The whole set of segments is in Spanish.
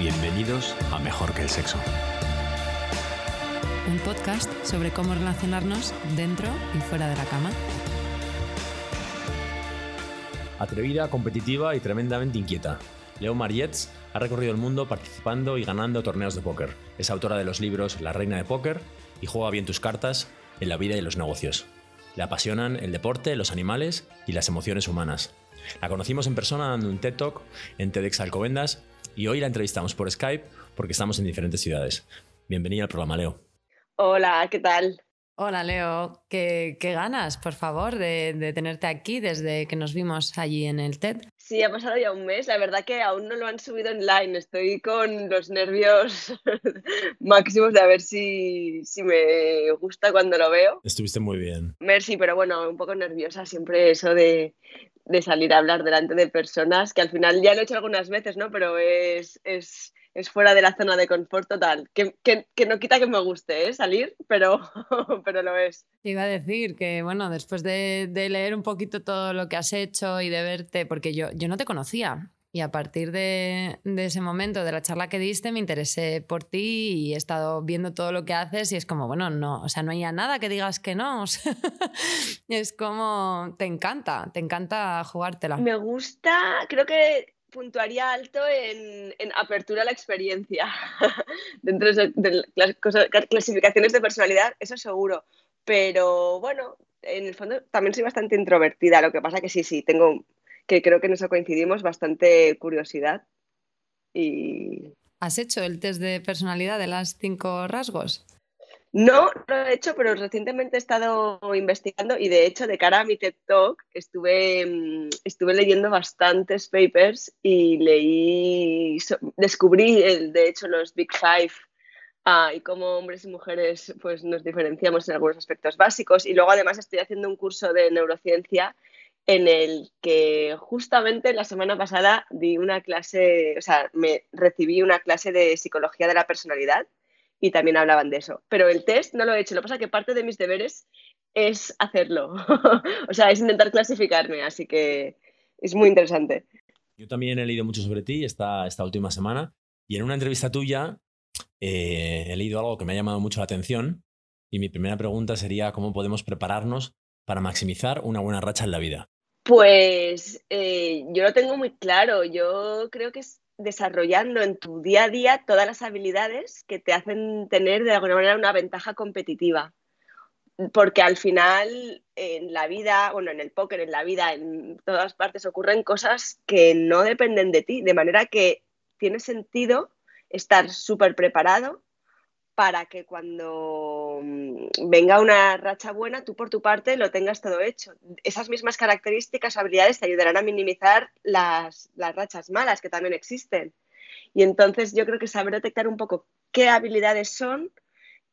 Bienvenidos a Mejor que el Sexo. Un podcast sobre cómo relacionarnos dentro y fuera de la cama. Atrevida, competitiva y tremendamente inquieta. Leo Marietz ha recorrido el mundo participando y ganando torneos de póker. Es autora de los libros La Reina de Póker y Juega bien tus cartas en la vida y los negocios. Le apasionan el deporte, los animales y las emociones humanas. La conocimos en persona dando un TED Talk en TEDx Alcobendas y hoy la entrevistamos por Skype porque estamos en diferentes ciudades. Bienvenida al programa, Leo. Hola, ¿qué tal? Hola Leo, ¿Qué, ganas, por favor, de, tenerte aquí desde que nos vimos allí en el TED. Sí, ha pasado ya un mes. La verdad que aún no lo han subido online. Estoy con los nervios máximos de a ver si, si me gusta cuando lo veo. Estuviste muy bien. Merci, pero bueno, un poco nerviosa siempre eso de, de salir a hablar delante de personas, que al final ya lo he hecho algunas veces, ¿no? Pero es, es, es fuera de la zona de confort total, que, que, que no quita que me guste ¿eh? salir, pero, pero lo es. iba a decir que, bueno, después de, de, leer un poquito todo lo que has hecho y de verte, porque yo, yo no te conocía, y a partir de, ese momento, de la charla que diste, me interesé por ti y he estado viendo todo lo que haces y es como, bueno, no, o sea, no hay nada que digas que no. es como, te encanta, te encanta jugártela. Me gusta, creo que puntuaría alto en, apertura a la experiencia. Dentro de, las clasificaciones de personalidad, eso seguro. Pero bueno, en el fondo también soy bastante introvertida, lo que pasa que sí, sí, tengo que creo que en eso coincidimos, bastante curiosidad. Y... ¿Has hecho el test de personalidad de las cinco rasgos? No, no lo he hecho, pero recientemente he estado investigando y de hecho de cara a mi TED Talk estuve, mm, estuve leyendo bastantes papers y leí, descubrí el, de hecho los Big Five ah, y cómo hombres y mujeres pues, nos diferenciamos en algunos aspectos básicos. Y luego además estoy haciendo un curso de neurociencia en el que justamente la semana pasada di una clase, o sea, me recibí una clase de psicología de la personalidad y también hablaban de eso. Pero el test no lo he hecho, lo que pasa es que parte de mis deberes es hacerlo, o sea, es intentar clasificarme, así que es muy interesante. Yo también he leído mucho sobre ti esta, esta última semana y en una entrevista tuya eh, he leído algo que me ha llamado mucho la atención y mi primera pregunta sería cómo podemos prepararnos para maximizar una buena racha en la vida? Pues eh, yo lo tengo muy claro. Yo creo que es desarrollando en tu día a día todas las habilidades que te hacen tener de alguna manera una ventaja competitiva. Porque al final en la vida, bueno, en el póker, en la vida, en todas partes ocurren cosas que no dependen de ti, de manera que tiene sentido estar súper preparado para que cuando mm, venga una racha buena, tú por tu parte lo tengas todo hecho. Esas mismas características o habilidades te ayudarán a minimizar las, las rachas malas que también existen. Y entonces yo creo que saber detectar un poco qué habilidades son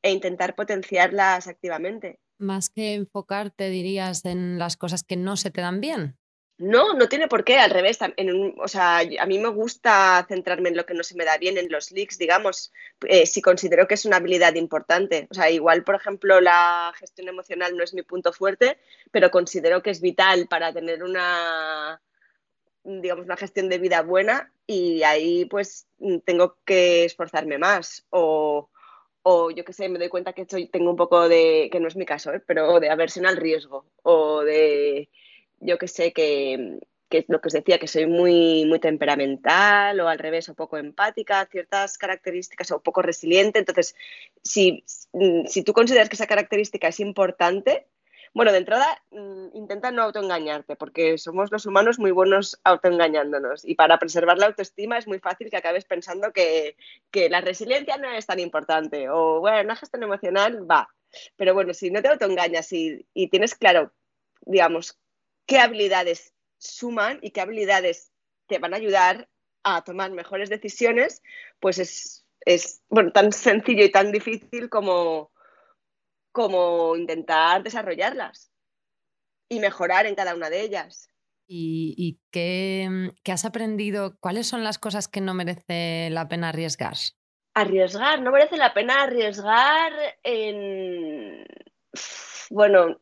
e intentar potenciarlas activamente. Más que enfocarte, dirías, en las cosas que no se te dan bien. No, no tiene por qué, al revés. o sea, a mí me gusta centrarme en lo que no se me da bien, en los leaks, digamos, eh, si considero que es una habilidad importante. O sea, igual, por ejemplo, la gestión emocional no es mi punto fuerte, pero considero que es vital para tener una, digamos, una gestión de vida buena y ahí pues tengo que esforzarme más o, o yo qué sé, me doy cuenta que soy, tengo un poco de, que no es mi caso, ¿eh? pero de aversión al riesgo o de yo que sé, que, lo que os decía, que soy muy, muy temperamental o al revés, o poco empática, ciertas características o poco resiliente. Entonces, si, si tú consideras que esa característica es importante, bueno, de entrada, mm, intenta no autoengañarte, porque somos los humanos muy buenos autoengañándonos. Y para preservar la autoestima es muy fácil que acabes pensando que, que la resiliencia no es tan importante. O, bueno, una gestión emocional va. Pero bueno, si no te autoengañas y, y tienes claro, digamos, qué habilidades suman y qué habilidades te van a ayudar a tomar mejores decisiones, pues es, bueno, tan sencillo y tan difícil como, como intentar desarrollarlas y mejorar en cada una de ellas. ¿Y, qué, qué, has aprendido? ¿Cuáles son las cosas que no merece la pena arriesgar? Arriesgar, no merece la pena arriesgar en... Bueno,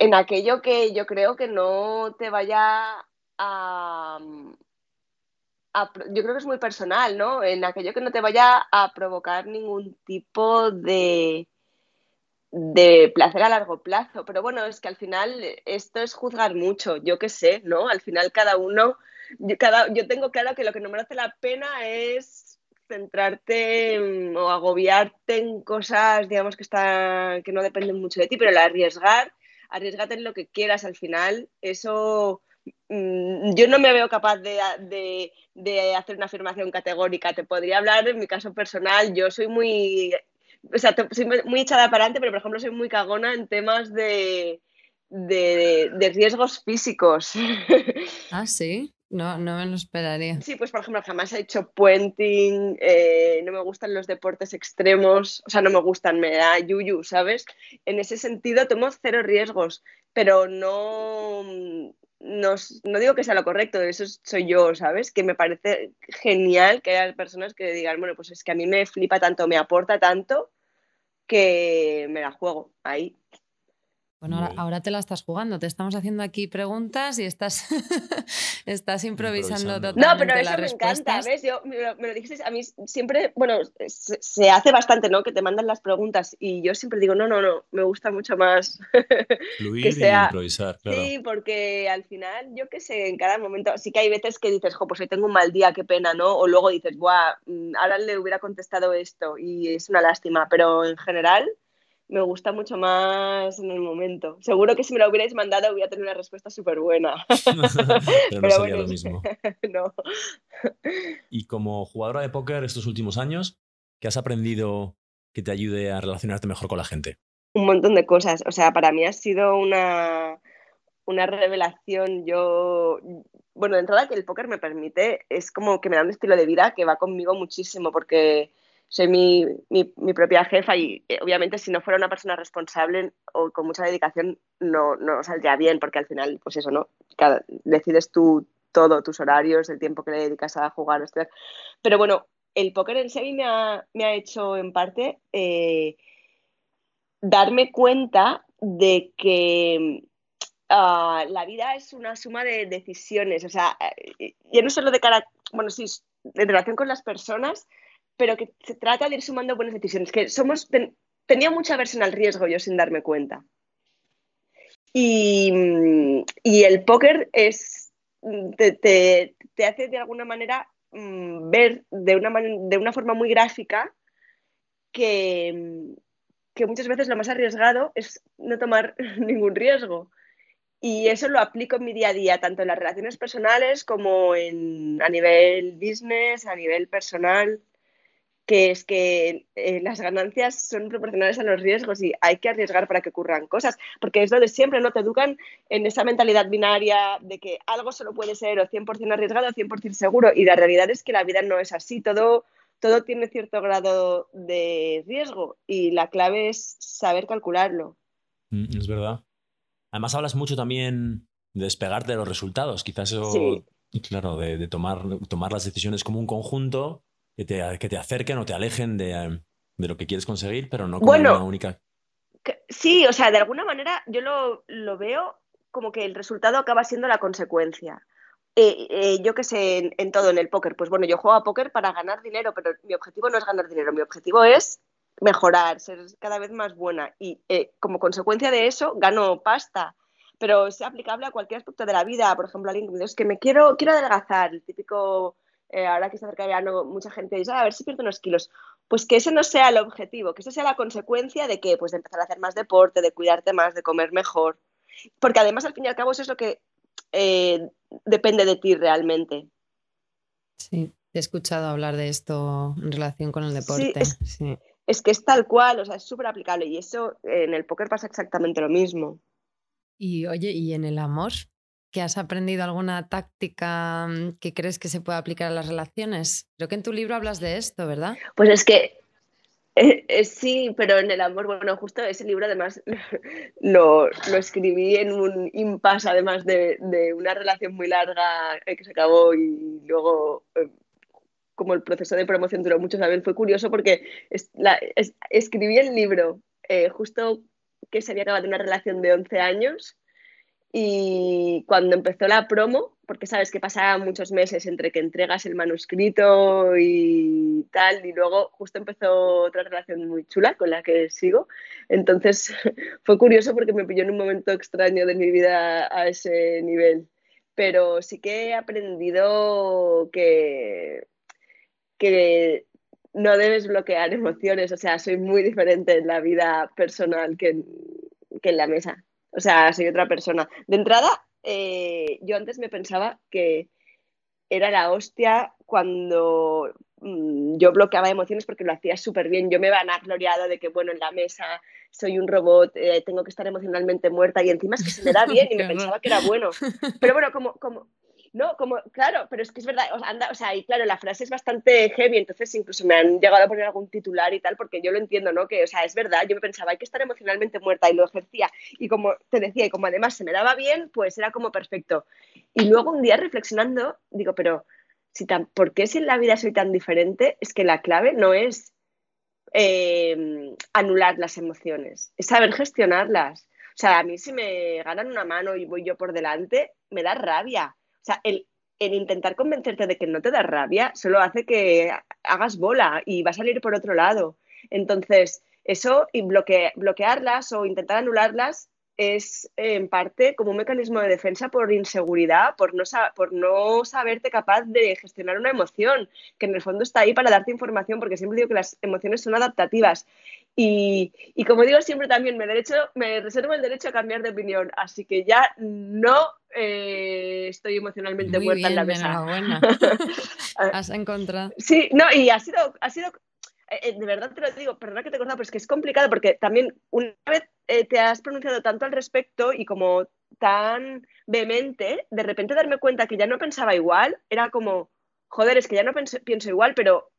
en aquello que yo creo que no te vaya a, yo creo que es muy personal, ¿no? En aquello que no te vaya a provocar ningún tipo de, de placer a largo plazo. Pero bueno, es que al final esto es juzgar mucho, yo qué sé, ¿no? Al final cada uno, yo, cada, yo tengo claro que lo que no merece la pena es centrarte o agobiarte en cosas, digamos, que, está, que no dependen mucho de ti, pero el arriesgar, arriesgate en lo que quieras al final, eso mm, yo no me veo capaz de, de, hacer una afirmación categórica. Te podría hablar en mi caso personal. Yo soy muy o sea, soy muy echada para adelante, pero por ejemplo soy muy cagona en temas de, de, riesgos físicos. Ah, sí. No, no me lo esperaría. Sí, pues por ejemplo, jamás he hecho puenting, eh, no me gustan los deportes extremos, o sea, no me gustan, me da yuyu, ¿sabes? En ese sentido tomo cero riesgos, pero no, no, no, digo que sea lo correcto, eso soy yo, ¿sabes? Que me parece genial que haya personas que digan, bueno, pues es que a mí me flipa tanto, me aporta tanto, que me la juego ahí. Bueno, ahora, te la estás jugando, te estamos haciendo aquí preguntas y estás, estás improvisando, totalmente No, pero eso me encanta, ¿ves? Yo, me, lo, dijiste, a mí siempre, bueno, se, hace bastante, ¿no? Que te mandan las preguntas y yo siempre digo, no, no, no, me gusta mucho más Fluir que sea... y improvisar, claro. Sí, porque al final, yo qué sé, en cada momento, sí que hay veces que dices, jo, pues hoy tengo un mal día, qué pena, ¿no? O luego dices, buah, mm, ahora le hubiera contestado esto y es una lástima, pero en general me gusta mucho más en el momento. Seguro que si me lo hubierais mandado hubiera tenido una respuesta súper buena. Pero no sería lo mismo. no. Y como jugadora de póker estos últimos años, ¿qué has aprendido que te ayude a relacionarte mejor con la gente? Un montón de cosas. O sea, para mí ha sido una, una revelación. Yo, bueno, de entrada que el póker me permite, es como que me da un estilo de vida que va conmigo muchísimo porque soy mi, mi, propia jefa y eh, obviamente si no fuera una persona responsable o con mucha dedicación no, no saldría bien porque al final, pues eso, ¿no? decides tú todo, tus horarios, el tiempo que le dedicas a jugar. Pero bueno, el póker en sí me ha, me ha hecho en parte eh, darme cuenta de que ah, la vida es una suma de decisiones, o sea, eh, ya no solo de cara, bueno, sí, en relación con las personas, pero que se trata de ir sumando buenas decisiones, que somos, tenía mucha versión al riesgo yo sin darme cuenta. Y, el póker es, te, hace de alguna manera mm, ver de una, de una forma muy gráfica que, que muchas veces lo más arriesgado es no tomar ningún riesgo. Y eso lo aplico en mi día a día, tanto en las relaciones personales como en, a nivel business, a nivel personal que es que eh, las ganancias son proporcionales a los riesgos y hay que arriesgar para que ocurran cosas, porque es donde siempre no te educan en esa mentalidad binaria de que algo solo puede ser o 100% arriesgado o 100% seguro y la realidad es que la vida no es así, todo, todo tiene cierto grado de riesgo y la clave es saber calcularlo. Mm, es verdad. Además hablas mucho también de despegarte de los resultados, quizás eso, claro, de, de tomar, tomar las decisiones como un conjunto que te, que te acerquen o te alejen de, de, lo que quieres conseguir, pero no como una única. sí, o sea, de alguna manera yo lo, lo, veo como que el resultado acaba siendo la consecuencia. Eh, eh, yo qué sé, en, todo, en el póker, pues bueno, yo juego a póker para ganar dinero, pero mi objetivo no es ganar dinero, mi objetivo es mejorar, ser cada vez más buena y eh, como consecuencia de eso gano pasta pero es aplicable a cualquier aspecto de la vida. Por ejemplo, alguien que me dice, que me quiero, quiero adelgazar, el típico eh, ahora que se acerca el verano, mucha gente dice, ah, a ver si pierdo unos kilos. Pues que ese no sea el objetivo, que eso sea la consecuencia de que, pues de empezar a hacer más deporte, de cuidarte más, de comer mejor. Porque además, al fin y al cabo, eso es lo que eh, depende de ti realmente. Sí, he escuchado hablar de esto en relación con el deporte. es, que es tal cual, o sea, es súper aplicable y eso en el póker pasa exactamente lo mismo. Y oye, ¿y en el amor? ¿Que has aprendido alguna táctica mm, que crees que se puede aplicar a las relaciones? Creo que en tu libro hablas de esto, ¿verdad? Pues es que eh, eh, sí, pero en el amor, bueno, justo ese libro además lo, escribí en un impasse, además de, de, una relación muy larga eh, que se acabó y luego, como el proceso de promoción duró mucho también, fue curioso porque escribí el libro justo que se había acabado una relación de 11 años Y cuando empezó la promo, porque sabes que pasaban muchos meses entre que entregas el manuscrito y tal, y luego justo empezó otra relación muy chula con la que sigo. Entonces fue curioso porque me pilló en un momento extraño de mi vida a ese nivel. Pero sí que he aprendido que, que no debes bloquear emociones. O sea, soy muy diferente en la vida personal que que en la mesa. O sea, soy otra persona. De entrada, eh, yo antes me pensaba que era la hostia cuando mm, yo bloqueaba emociones porque lo hacía súper bien. Yo me gloriado de que, bueno, en la mesa soy un robot, eh, tengo que estar emocionalmente muerta y encima es que se me da bien y me pensaba que era bueno. Pero bueno, como, como, no, como, claro, pero es que es verdad, anda, o sea, y claro, la frase es bastante heavy, entonces incluso me han llegado a poner algún titular y tal, porque yo lo entiendo, ¿no? Que, o sea, es verdad, yo me pensaba, hay que estar emocionalmente muerta y lo ejercía, y como te decía, y como además se me daba bien, pues era como perfecto. Y luego un día reflexionando, digo, pero, si tan, ¿por qué si en la vida soy tan diferente? Es que la clave no es eh, anular las emociones, es saber gestionarlas. O sea, a mí si me ganan una mano y voy yo por delante, me da rabia o sea, el, intentar convencerte de que no te da rabia solo hace que hagas bola y va a salir por otro lado. Entonces, eso y bloquearlas o intentar anularlas es en parte como un mecanismo de defensa por inseguridad, por no, por no saberte capaz de gestionar una emoción, que en el fondo está ahí para darte información, porque siempre digo que las emociones son adaptativas. Y, y como digo siempre también, me, derecho, me reservo el derecho a cambiar de opinión, así que ya no eh, estoy emocionalmente muerta en la mesa. Has encontrado. Sí, no, y ha sido, ha sido eh, eh, de verdad te lo digo, perdona que te he cortado, pero es que es complicado porque también una vez eh, te has pronunciado tanto al respecto y como tan vehemente, de repente darme cuenta que ya no pensaba igual, era como, joder, es que ya no pienso igual, pero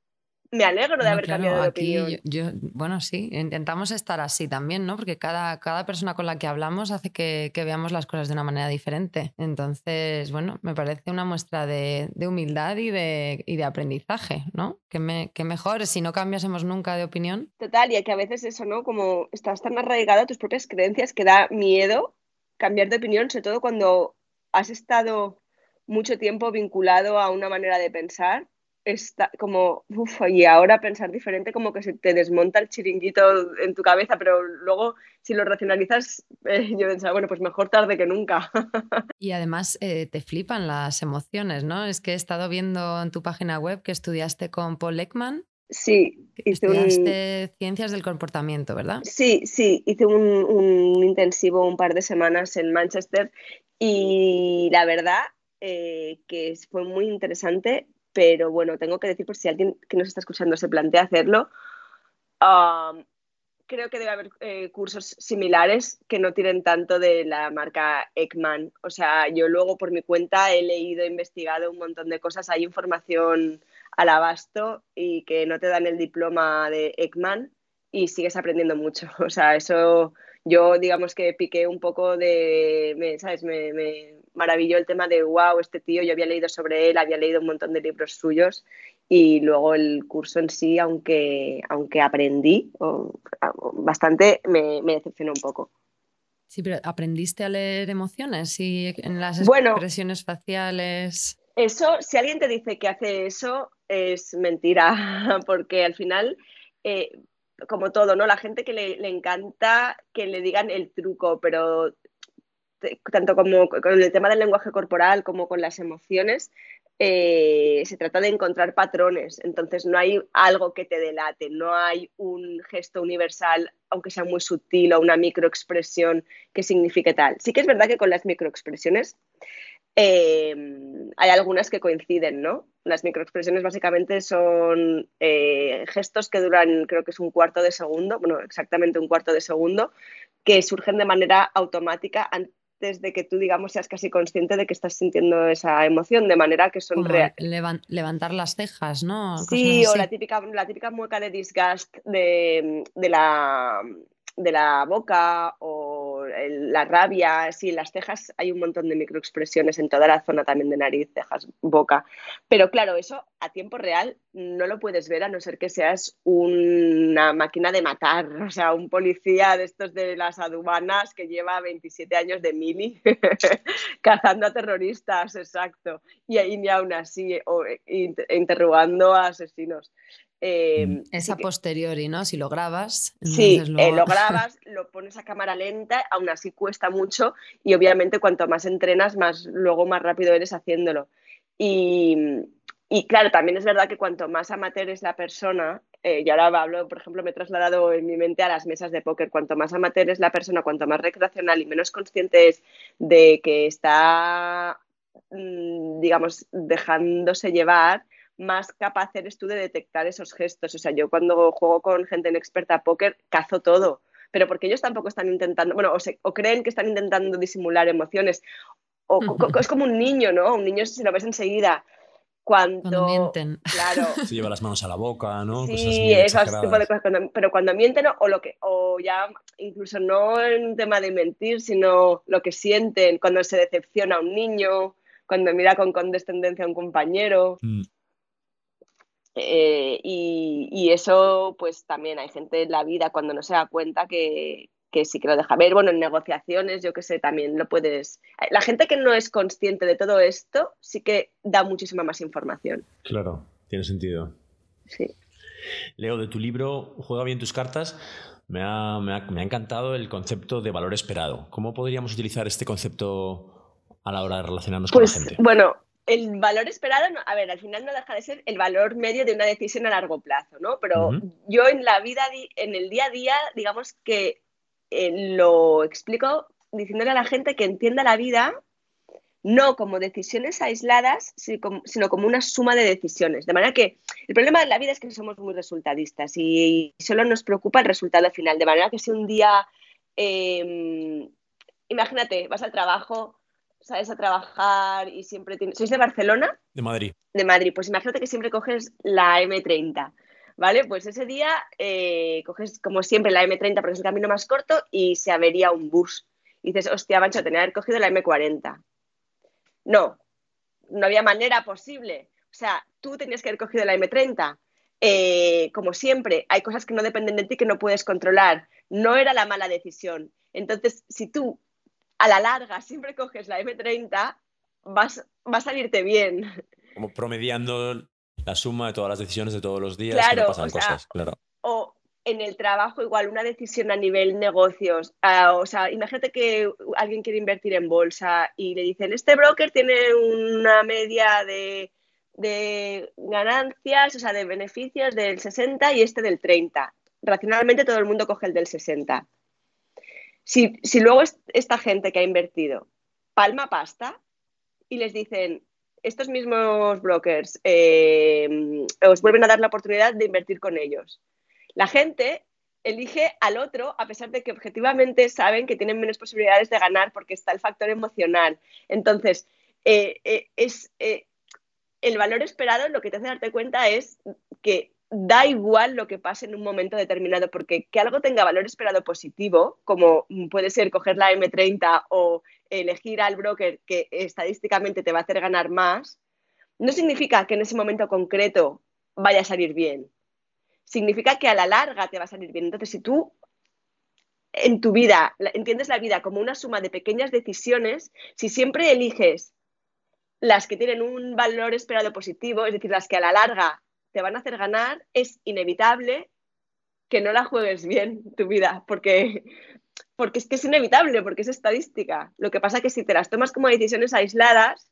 me alegro de haber cambiado de opinión. Yo, bueno, sí, intentamos estar así también, ¿no? Porque cada, cada persona con la que hablamos hace que, veamos las cosas de una manera diferente. Entonces, bueno, me parece una muestra de, humildad y de, de, aprendizaje, ¿no? Que, me, que mejor si no cambiásemos nunca de opinión. Total, y que a veces eso, ¿no? Como estás tan arraigado a tus propias creencias que da miedo cambiar de opinión, sobre todo cuando has estado mucho tiempo vinculado a una manera de pensar está como, uf, y ahora pensar diferente como que se te desmonta el chiringuito en tu cabeza, pero luego si lo racionalizas, eh, yo pensaba, bueno, pues mejor tarde que nunca. y además eh, te flipan las emociones, ¿no? Es que he estado viendo en tu página web que estudiaste con Paul Ekman. Sí, hice estudiaste ciencias del comportamiento, ¿verdad? Sí, sí, hice un, un, intensivo un par de semanas en Manchester y la verdad eh, que fue muy interesante pero bueno, tengo que decir por si alguien que nos está escuchando se plantea hacerlo, creo que debe haber eh, cursos similares que no tienen tanto de la marca Ekman. O sea, yo luego por mi cuenta he leído, investigado un montón de cosas, hay información al abasto y que no te dan el diploma de Ekman y sigues aprendiendo mucho. O sea, eso yo digamos que piqué un poco de, ¿sabes? Me, me, maravilló el tema de, wow, este tío, yo había leído sobre él, había leído un montón de libros suyos y luego el curso en sí, aunque, aunque aprendí bastante, me, decepcionó un poco. Sí, pero ¿aprendiste a leer emociones y en las expresiones faciales? Eso, si alguien te dice que hace eso, es mentira, porque al final eh, como todo, ¿no? La gente que le, encanta que le digan el truco, pero tanto como con el tema del lenguaje corporal como con las emociones, eh, se trata de encontrar patrones. Entonces no hay algo que te delate, no hay un gesto universal, aunque sea muy sutil, o una microexpresión que signifique tal. Sí que es verdad que con las microexpresiones eh, hay algunas que coinciden, ¿no? Las microexpresiones básicamente son eh, gestos que duran, creo que es un cuarto de segundo, bueno, exactamente un cuarto de segundo, que surgen de manera automática antes de que tú, digamos, seas casi consciente de que estás sintiendo esa emoción, de manera que son reales. levantar las cejas, ¿no? sí, o la típica, la típica mueca de disgust de, de, la, de la boca o la rabia, sí, las cejas hay un montón de microexpresiones en toda la zona también de nariz, cejas, boca. Pero claro, eso a tiempo real no lo puedes ver a no ser que seas una máquina de matar, o sea, un policía de estos de las aduanas que lleva 27 años de mili cazando a terroristas, exacto, y, ahí ni aún así, o, interrogando a asesinos. Eh, es a posteriori, ¿no? Si lo grabas. Sí, lo... Eh, lo... grabas, lo pones a cámara lenta, aún así cuesta mucho y obviamente cuanto más entrenas, más luego más rápido eres haciéndolo. Y, y claro, también es verdad que cuanto más amateur es la persona, eh, y ahora hablo, por ejemplo, me he trasladado en mi mente a las mesas de póker, cuanto más amateur es la persona, cuanto más recreacional y menos consciente es de que está, mm, digamos, dejándose llevar, más capaz eres tú de detectar esos gestos. O sea, yo cuando juego con gente en experta póker, cazo todo, pero porque ellos tampoco están intentando, bueno, o, creen que están intentando disimular emociones. O, es como un niño, ¿no? Un niño si lo ves enseguida. Cuando, mienten. Claro. Se lleva las manos a la boca, ¿no? Sí, esas tipo de cosas. pero cuando mienten, o lo que, o ya incluso no en un tema de mentir, sino lo que sienten, cuando se decepciona a un niño, cuando mira con condescendencia a un compañero. Mm. Eh, y, eso, pues también hay gente en la vida cuando no se da cuenta que, sí que lo deja ver. Bueno, en negociaciones, yo que sé, también lo puedes. La gente que no es consciente de todo esto sí que da muchísima más información. Claro, tiene sentido. Sí. Leo, de tu libro Juega bien tus cartas, me ha, encantado el concepto de valor esperado. ¿Cómo podríamos utilizar este concepto a la hora de relacionarnos con la pues, gente? Bueno, el valor esperado, a ver, al final no deja de ser el valor medio de una decisión a largo plazo, ¿no? Pero yo en la vida, en el día a día, digamos que eh, lo explico diciéndole a la gente que entienda la vida no como decisiones aisladas, sino como una suma de decisiones. De manera que el problema de la vida es que somos muy resultadistas y solo nos preocupa el resultado final. De manera que si un día, em, imagínate, vas al trabajo, sales a trabajar y siempre tienes... ¿Sois de Barcelona? De Madrid. De Madrid. Pues imagínate que siempre coges la M30, ¿vale? Pues ese día eh, coges como siempre la M30 porque es el camino más corto y se avería un bus. Y dices, hostia, macho, tenía que haber cogido la M40. No, no había manera posible. O sea, tú tenías que haber cogido la M30. Eh, como siempre, hay cosas que no dependen de ti que no puedes controlar. No era la mala decisión. Entonces, si tú a la larga siempre coges la M30, vas, va a salirte bien. Como promediando la suma de todas las decisiones de todos los días claro, pasan cosas, claro. O en el trabajo igual una decisión a nivel negocios. O sea, imagínate que alguien quiere invertir en bolsa y le dicen, este broker tiene una media de, de ganancias, o sea, de beneficios del 60 y este del 30. Racionalmente todo el mundo coge el del 60. Si, luego esta gente que ha invertido palma pasta y les dicen, estos mismos brokers eh, os vuelven a dar la oportunidad de invertir con ellos. La gente elige al otro a pesar de que objetivamente saben que tienen menos posibilidades de ganar porque está el factor emocional. Entonces, eh, eh, es, el valor esperado lo que te hace darte cuenta es que da igual lo que pase en un momento determinado, porque que algo tenga valor esperado positivo, como puede ser coger la M30 o elegir al broker que estadísticamente te va a hacer ganar más, no significa que en ese momento concreto vaya a salir bien. Significa que a la larga te va a salir bien. Entonces, si tú en tu vida entiendes la vida como una suma de pequeñas decisiones, si siempre eliges las que tienen un valor esperado positivo, es decir, las que a la larga te van a hacer ganar, es inevitable que no la juegues bien tu vida, porque, porque es que es inevitable, porque es estadística. Lo que pasa es que si te las tomas como decisiones aisladas,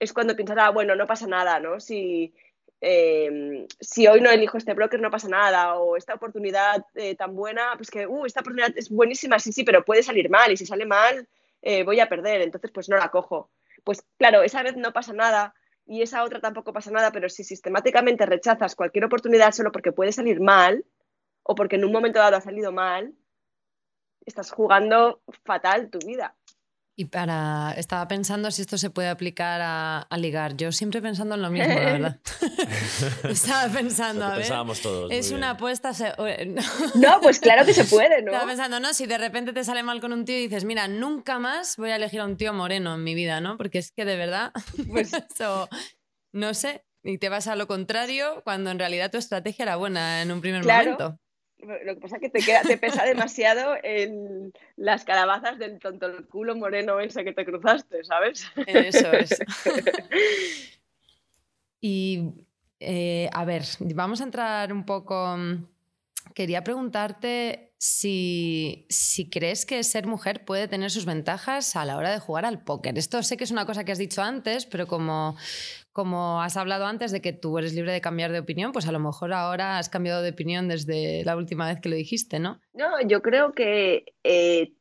es cuando piensas, ah, bueno, no pasa nada, ¿no? Si, em, si hoy no elijo este broker, no pasa nada, o esta oportunidad eh, tan buena, pues que, uh, esta oportunidad es buenísima, sí, sí, pero puede salir mal, y si sale mal, eh, voy a perder, entonces pues no la cojo. Pues claro, esa vez no pasa nada, y esa otra tampoco pasa nada, pero si sistemáticamente rechazas cualquier oportunidad solo porque puede salir mal o porque en un momento dado ha salido mal, estás jugando fatal tu vida. Y para. Estaba pensando si esto se puede aplicar a, ligar. Yo siempre pensando en lo mismo, la verdad. Estaba pensando, a ver. todos. Es una apuesta. No. pues claro que se puede, ¿no? Estaba pensando, no, si de repente te sale mal con un tío y dices, mira, nunca más voy a elegir a un tío moreno en mi vida, ¿no? Porque es que de verdad. Pues eso. No sé. Y te vas a lo contrario cuando en realidad tu estrategia era buena en un primer momento. Lo que pasa es que te, queda, te pesa demasiado en las calabazas del tonto el culo moreno ese que te cruzaste, ¿sabes? Eso es. y eh, a ver, vamos a entrar un poco. Quería preguntarte si, si, crees que ser mujer puede tener sus ventajas a la hora de jugar al póker. Esto sé que es una cosa que has dicho antes, pero como como has hablado antes de que tú eres libre de cambiar de opinión, pues a lo mejor ahora has cambiado de opinión desde la última vez que lo dijiste, ¿no? No, yo creo que, eh,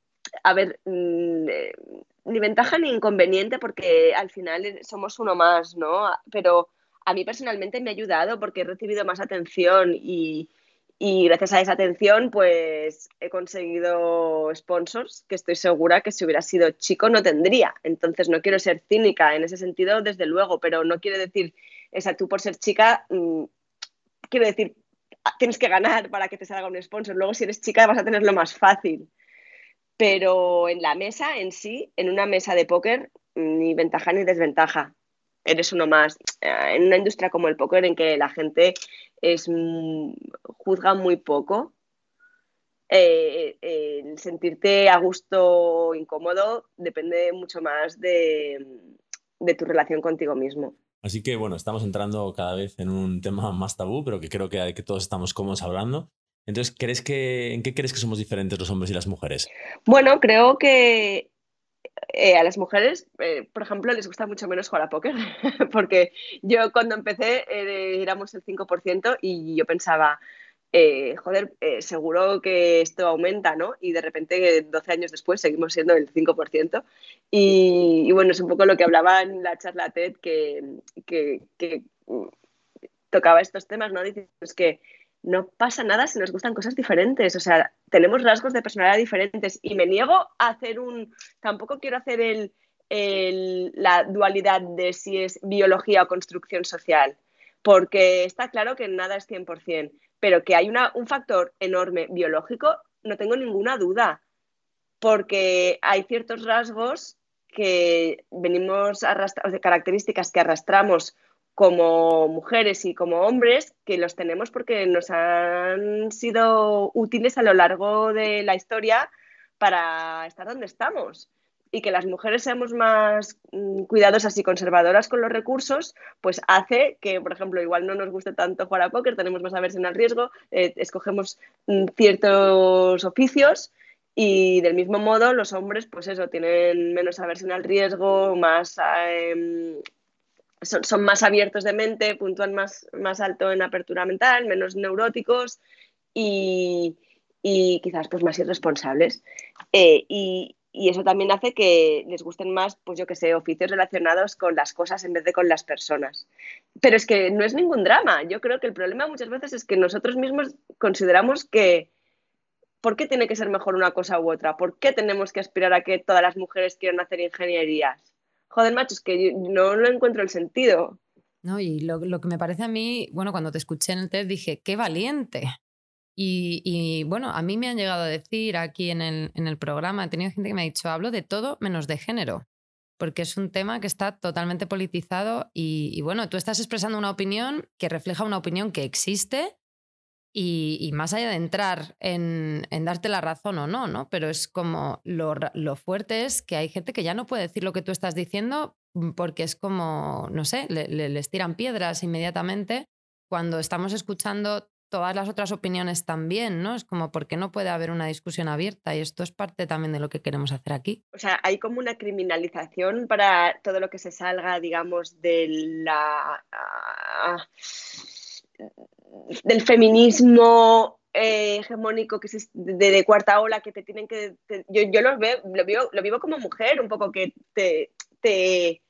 a ver, mm, eh, ni ventaja ni inconveniente porque al final somos uno más, ¿no? Pero a mí personalmente me ha ayudado porque he recibido más atención y, y gracias a esa atención, pues he conseguido sponsors que estoy segura que si hubiera sido chico no tendría. Entonces no quiero ser cínica en ese sentido, desde luego, pero no quiere decir, esa tú por ser chica, mm, quiero decir, tienes que ganar para que te salga un sponsor. Luego si eres chica vas a tenerlo más fácil. Pero en la mesa en sí, en una mesa de póker, ni ventaja ni desventaja eres uno más. Eh, en una industria como el póker en que la gente es, juzga muy poco, eh, el sentirte a gusto o incómodo depende mucho más de, tu relación contigo mismo. Así que bueno, estamos entrando cada vez en un tema más tabú, pero que creo que, que todos estamos cómodos hablando. Entonces, ¿crees que, ¿en qué crees que somos diferentes los hombres y las mujeres? Bueno, creo que eh, a las mujeres, eh, por ejemplo, les gusta mucho menos jugar a póker, porque yo cuando empecé eh, éramos el 5% y yo pensaba, joder, seguro que esto aumenta, ¿no? Y de repente, 12 años después, seguimos siendo el 5%. Y, y bueno, es un poco lo que hablaba en la charla TED que, tocaba estos temas, ¿no? Dices que no pasa nada si nos gustan cosas diferentes. O sea, tenemos rasgos de personalidad diferentes y me niego a hacer un... Tampoco quiero hacer el, la dualidad de si es biología o construcción social, porque está claro que nada es 100%, pero que hay un factor enorme biológico, no tengo ninguna duda, porque hay ciertos rasgos que venimos arrastrando, características que arrastramos como mujeres y como hombres que los tenemos porque nos han sido útiles a lo largo de la historia para estar donde estamos. Y que las mujeres seamos más mm, cuidadosas y conservadoras con los recursos, pues hace que, por ejemplo, igual no nos guste tanto jugar a póker, tenemos más aversión al riesgo, eh, escogemos mm, ciertos oficios y del mismo modo los hombres, pues eso, tienen menos aversión al riesgo, más em, son, más abiertos de mente, puntúan más, más alto en apertura mental, menos neuróticos y, quizás pues más irresponsables. Eh, y, eso también hace que les gusten más, pues yo que sé, oficios relacionados con las cosas en vez de con las personas. Pero es que no es ningún drama. Yo creo que el problema muchas veces es que nosotros mismos consideramos que ¿por qué tiene que ser mejor una cosa u otra? ¿Por qué tenemos que aspirar a que todas las mujeres quieran hacer ingenierías? Joder, macho, es que no lo encuentro el sentido. No, y lo, que me parece a mí, bueno, cuando te escuché en el TED dije, qué valiente. Y, bueno, a mí me han llegado a decir aquí en el, en el programa, he tenido gente que me ha dicho, hablo de todo menos de género, porque es un tema que está totalmente politizado y bueno, tú estás expresando una opinión que refleja una opinión que existe y, más allá de entrar en, darte la razón o no, ¿no? Pero es como lo, fuerte es que hay gente que ya no puede decir lo que tú estás diciendo mm, porque es como, no sé, le, les tiran piedras inmediatamente cuando estamos escuchando todas las otras opiniones también, ¿no? Es como, ¿por qué no puede haber una discusión abierta? Y esto es parte también de lo que queremos hacer aquí. O sea, hay como una criminalización para todo lo que se salga, digamos, de la... Ah, del feminismo eh, hegemónico que es de, cuarta ola que te tienen que yo, yo los veo lo, vivo, lo vivo como mujer un poco que te, te,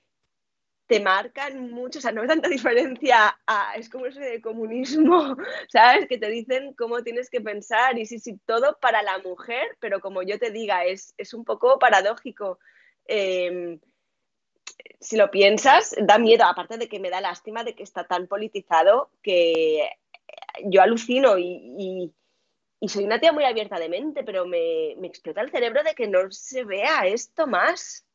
te marcan mucho o sea no hay tanta diferencia es como ese de comunismo sabes que te dicen cómo tienes que pensar y sí sí todo para la mujer pero como yo te diga es, es un poco paradójico. Em, si lo piensas, da miedo, aparte de que me da lástima de que está tan politizado que yo alucino y, soy una tía muy abierta de mente, pero me, me, explota el cerebro de que no se vea esto más.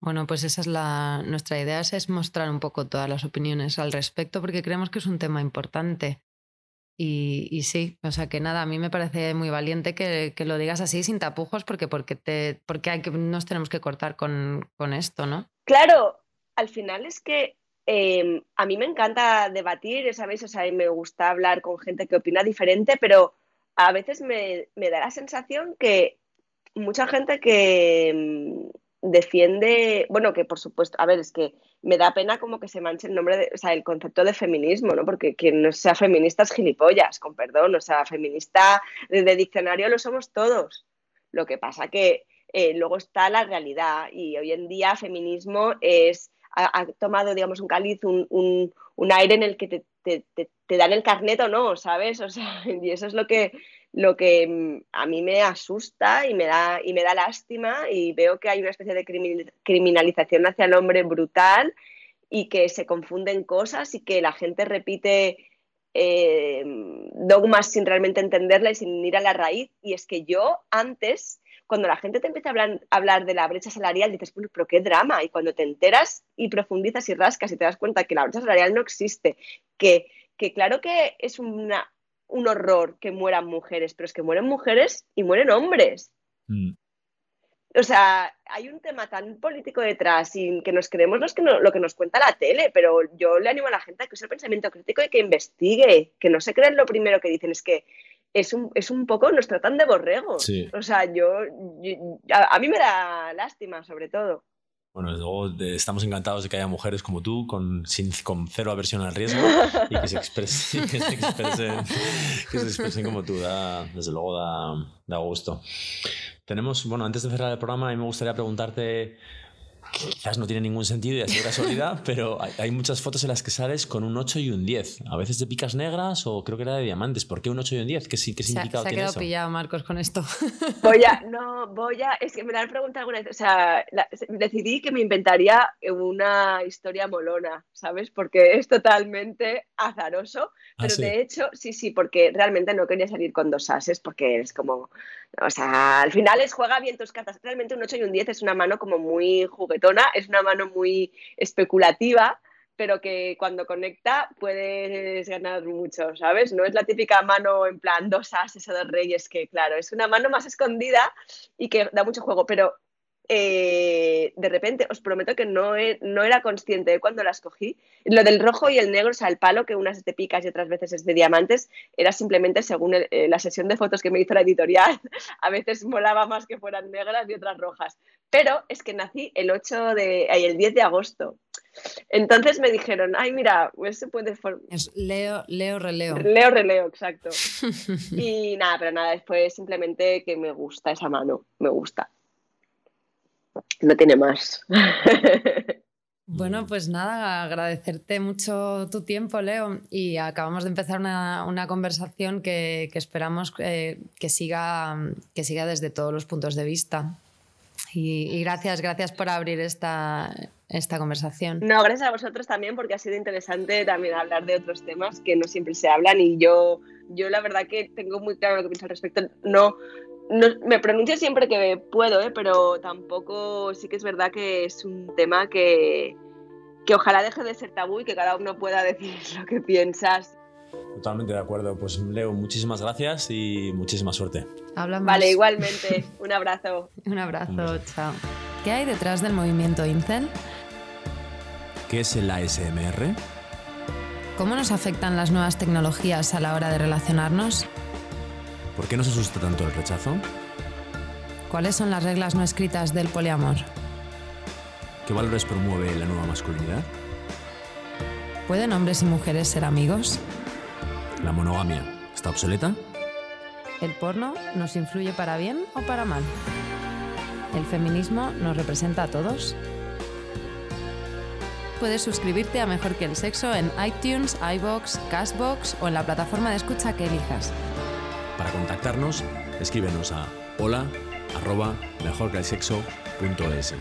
Bueno, pues esa es la nuestra idea, es mostrar un poco todas las opiniones al respecto, porque creemos que es un tema importante. Y, sí, o sea que nada, a mí me parece muy valiente que, lo digas así sin tapujos porque, porque, te, porque hay que, nos tenemos que cortar con, esto, ¿no? Claro, al final es que em, a mí me encanta debatir, ¿sabéis? O sea, me gusta hablar con gente que opina diferente, pero a veces me, me da la sensación que mucha gente que em, defiende, bueno, que por supuesto, a ver, es que me da pena como que se manche el nombre, de, o sea, el concepto de feminismo, ¿no? Porque quien no sea feminista es gilipollas, con perdón, o sea, feminista de, diccionario lo somos todos. Lo que pasa que eh, luego está la realidad y hoy en día feminismo es, ha, tomado, digamos, un cáliz, un, un, aire en el que te, te, te, dan el carnet o no, ¿sabes? O sea, y eso es lo que lo que mm, a mí me asusta y me da, y me da lástima y veo que hay una especie de criminalización hacia el hombre brutal y que se confunden cosas y que la gente repite eh, dogmas sin realmente entenderla y sin ir a la raíz. Y es que yo antes, cuando la gente te empieza a hablar, de la brecha salarial, dices, pero qué drama. Y cuando te enteras y profundizas y rascas y te das cuenta que la brecha salarial no existe, que, que claro que es una, un horror que mueran mujeres, pero es que mueren mujeres y mueren hombres. Mm. O sea, hay un tema tan político detrás y que nos creemos los que lo que nos cuenta la tele, pero yo le animo a la gente a que use el pensamiento crítico y que investigue, que no se crean lo primero que dicen, es que es un, es un poco, nos tratan de borregos. O sea, yo, a, mí me da lástima sobre todo. Bueno, luego estamos encantados de que haya mujeres como tú con, sin, con cero aversión al riesgo y que se, expresen, como tú. Desde luego da, da gusto. Tenemos, bueno, antes de cerrar el programa, a mí me gustaría preguntarte quizás no tiene ningún sentido y así de casualidad, pero hay, muchas fotos en las que sales con un 8 y un 10. A veces de picas negras o creo que era de diamantes. ¿Por qué un 8 y un 10? ¿Qué, qué significado se, se ha quedado pillado, Marcos, con esto. Voy a, no, voy a, es que me la han preguntado alguna vez, o sea, decidí que me inventaría una historia molona, ¿sabes? Porque es totalmente azaroso, ah, pero de hecho, sí, sí, porque realmente no quería salir con dos ases, porque es como, o sea, al final es juega bien tus cartas. Realmente un 8 y un 10 es una mano como muy juguetona, es una mano muy especulativa, pero que cuando conecta puedes ganar mucho, ¿sabes? No es la típica mano en plan dos ases o dos reyes, que claro, es una mano más escondida y que da mucho juego, pero eh, de repente, os prometo que no, no era consciente de cuando las cogí. Lo del rojo y el negro, o sea, el palo, que unas es de picas y otras veces es de diamantes, era simplemente según eh, la sesión de fotos que me hizo la editorial. A veces molaba más que fueran negras y otras rojas. Pero es que nací el 8 de, el 10 de agosto. Entonces me dijeron, ay, mira, pues se puede... Es Leo, Leo, releo. Leo, releo, exacto. y nada, pero nada, después simplemente que me gusta esa mano, me gusta no tiene más. Bueno, pues nada, agradecerte mucho tu tiempo, Leo. Y acabamos de empezar una, conversación que, esperamos que, siga, que siga desde todos los puntos de vista. Y, gracias, gracias por abrir esta, esta conversación. No, gracias a vosotros también, porque ha sido interesante también hablar de otros temas que no siempre se hablan. Y yo, yo la verdad que tengo muy claro lo que pienso al respecto. No, me pronuncio siempre que puedo, ¿eh? pero tampoco sí que es verdad que es un tema que, que ojalá deje de ser tabú y que cada uno pueda decir lo que piensas. Totalmente de acuerdo. Pues Leo, muchísimas gracias y muchísima suerte. Hablamos. Vale, igualmente. Un abrazo. Un abrazo, chao. ¿Qué hay detrás del movimiento Incel? ¿Qué es el ASMR? ¿Cómo nos afectan las nuevas tecnologías a la hora de relacionarnos? ¿Por qué nos asusta tanto el rechazo? ¿Cuáles son las reglas no escritas del poliamor? ¿Qué valores promueve la nueva masculinidad? ¿Pueden hombres y mujeres ser amigos? ¿La monogamia está obsoleta? ¿El porno nos influye para bien o para mal? ¿El feminismo nos representa a todos? Puedes suscribirte a Mejor que el Sexo en iTunes, iBox, Castbox o en la plataforma de escucha que elijas. Para contactarnos, escríbenos a hola arroba mejorquelsexo.es.